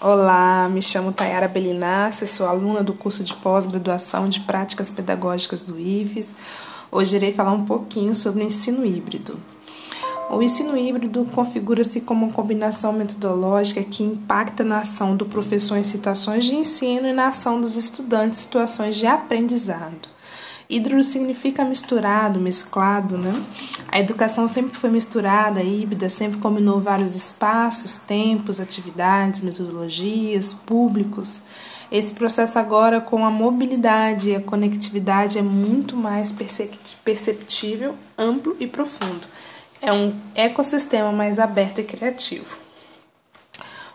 Olá, me chamo Tayara Belinassi, sou aluna do curso de pós-graduação de Práticas Pedagógicas do IFES. Hoje irei falar um pouquinho sobre o ensino híbrido. O ensino híbrido configura-se como uma combinação metodológica que impacta na ação do professor em situações de ensino e na ação dos estudantes em situações de aprendizado. Híbrido significa misturado, mesclado, né? A educação sempre foi misturada, híbrida, sempre combinou vários espaços, tempos, atividades, metodologias, públicos. Esse processo agora com a mobilidade e a conectividade é muito mais perceptível, amplo e profundo. É um ecossistema mais aberto e criativo.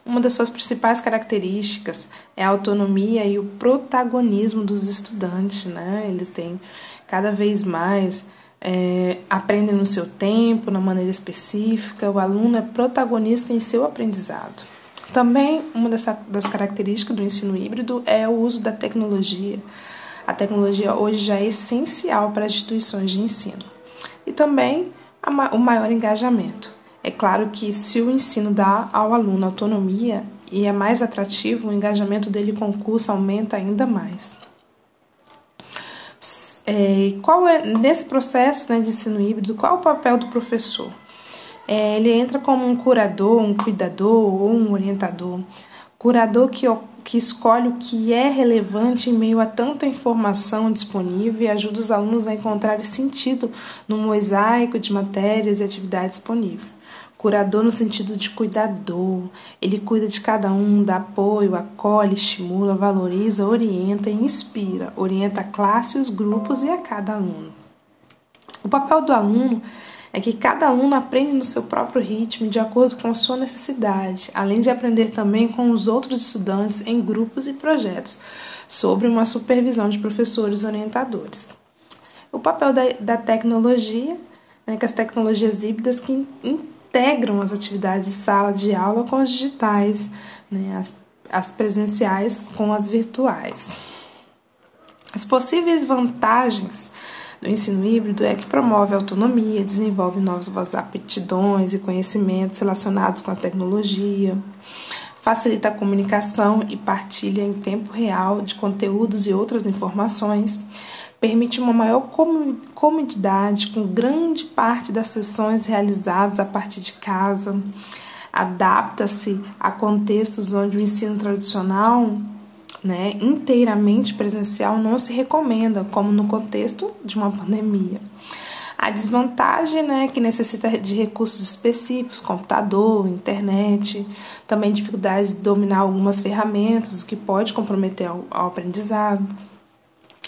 Uma das suas principais características é a autonomia e o protagonismo dos estudantes, né? Eles têm cada vez mais é, aprendem no seu tempo, na maneira específica, o aluno é protagonista em seu aprendizado. Também uma das, das características do ensino híbrido é o uso da tecnologia. A tecnologia hoje já é essencial para as instituições de ensino. E também a, o maior engajamento. É claro que se o ensino dá ao aluno autonomia e é mais atrativo, o engajamento dele com o curso aumenta ainda mais. É, qual é nesse processo né, de ensino híbrido? Qual é o papel do professor? É, ele entra como um curador, um cuidador ou um orientador. Curador que, que escolhe o que é relevante em meio a tanta informação disponível e ajuda os alunos a encontrar sentido no mosaico de matérias e atividades disponíveis. Curador no sentido de cuidador. Ele cuida de cada um, dá apoio, acolhe, estimula, valoriza, orienta e inspira. Orienta a classe, os grupos e a cada aluno. O papel do aluno é que cada aluno aprende no seu próprio ritmo, de acordo com a sua necessidade, além de aprender também com os outros estudantes em grupos e projetos, sobre uma supervisão de professores orientadores. O papel da, da tecnologia, né, que as tecnologias híbridas que integram as atividades de sala de aula com as digitais, né, as, as presenciais com as virtuais. As possíveis vantagens do ensino híbrido é que promove autonomia, desenvolve novas aptidões e conhecimentos relacionados com a tecnologia, facilita a comunicação e partilha em tempo real de conteúdos e outras informações, permite uma maior comodidade com grande parte das sessões realizadas a partir de casa, adapta-se a contextos onde o ensino tradicional, né, inteiramente presencial, não se recomenda, como no contexto de uma pandemia. A desvantagem, né, que necessita de recursos específicos, computador, internet, também dificuldades de dominar algumas ferramentas, o que pode comprometer o aprendizado.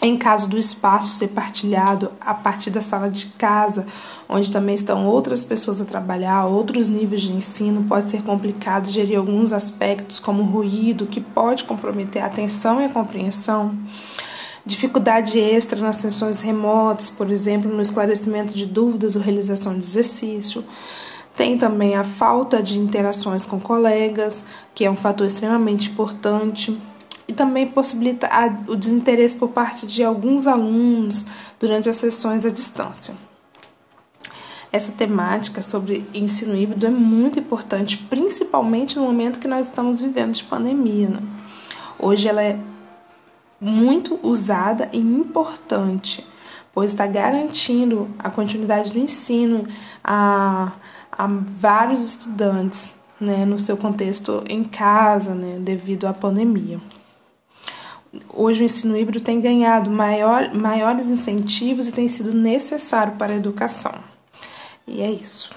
Em caso do espaço ser partilhado a partir da sala de casa, onde também estão outras pessoas a trabalhar, outros níveis de ensino, pode ser complicado gerir alguns aspectos, como ruído, que pode comprometer a atenção e a compreensão. Dificuldade extra nas sessões remotas, por exemplo, no esclarecimento de dúvidas ou realização de exercício. Tem também a falta de interações com colegas, que é um fator extremamente importante e também possibilita o desinteresse por parte de alguns alunos durante as sessões à distância. Essa temática sobre ensino híbrido é muito importante, principalmente no momento que nós estamos vivendo de pandemia. Né? Hoje ela é muito usada e importante, pois está garantindo a continuidade do ensino a, a vários estudantes né, no seu contexto em casa, né, devido à pandemia hoje o ensino híbrido tem ganhado maior, maiores incentivos e tem sido necessário para a educação. E é isso.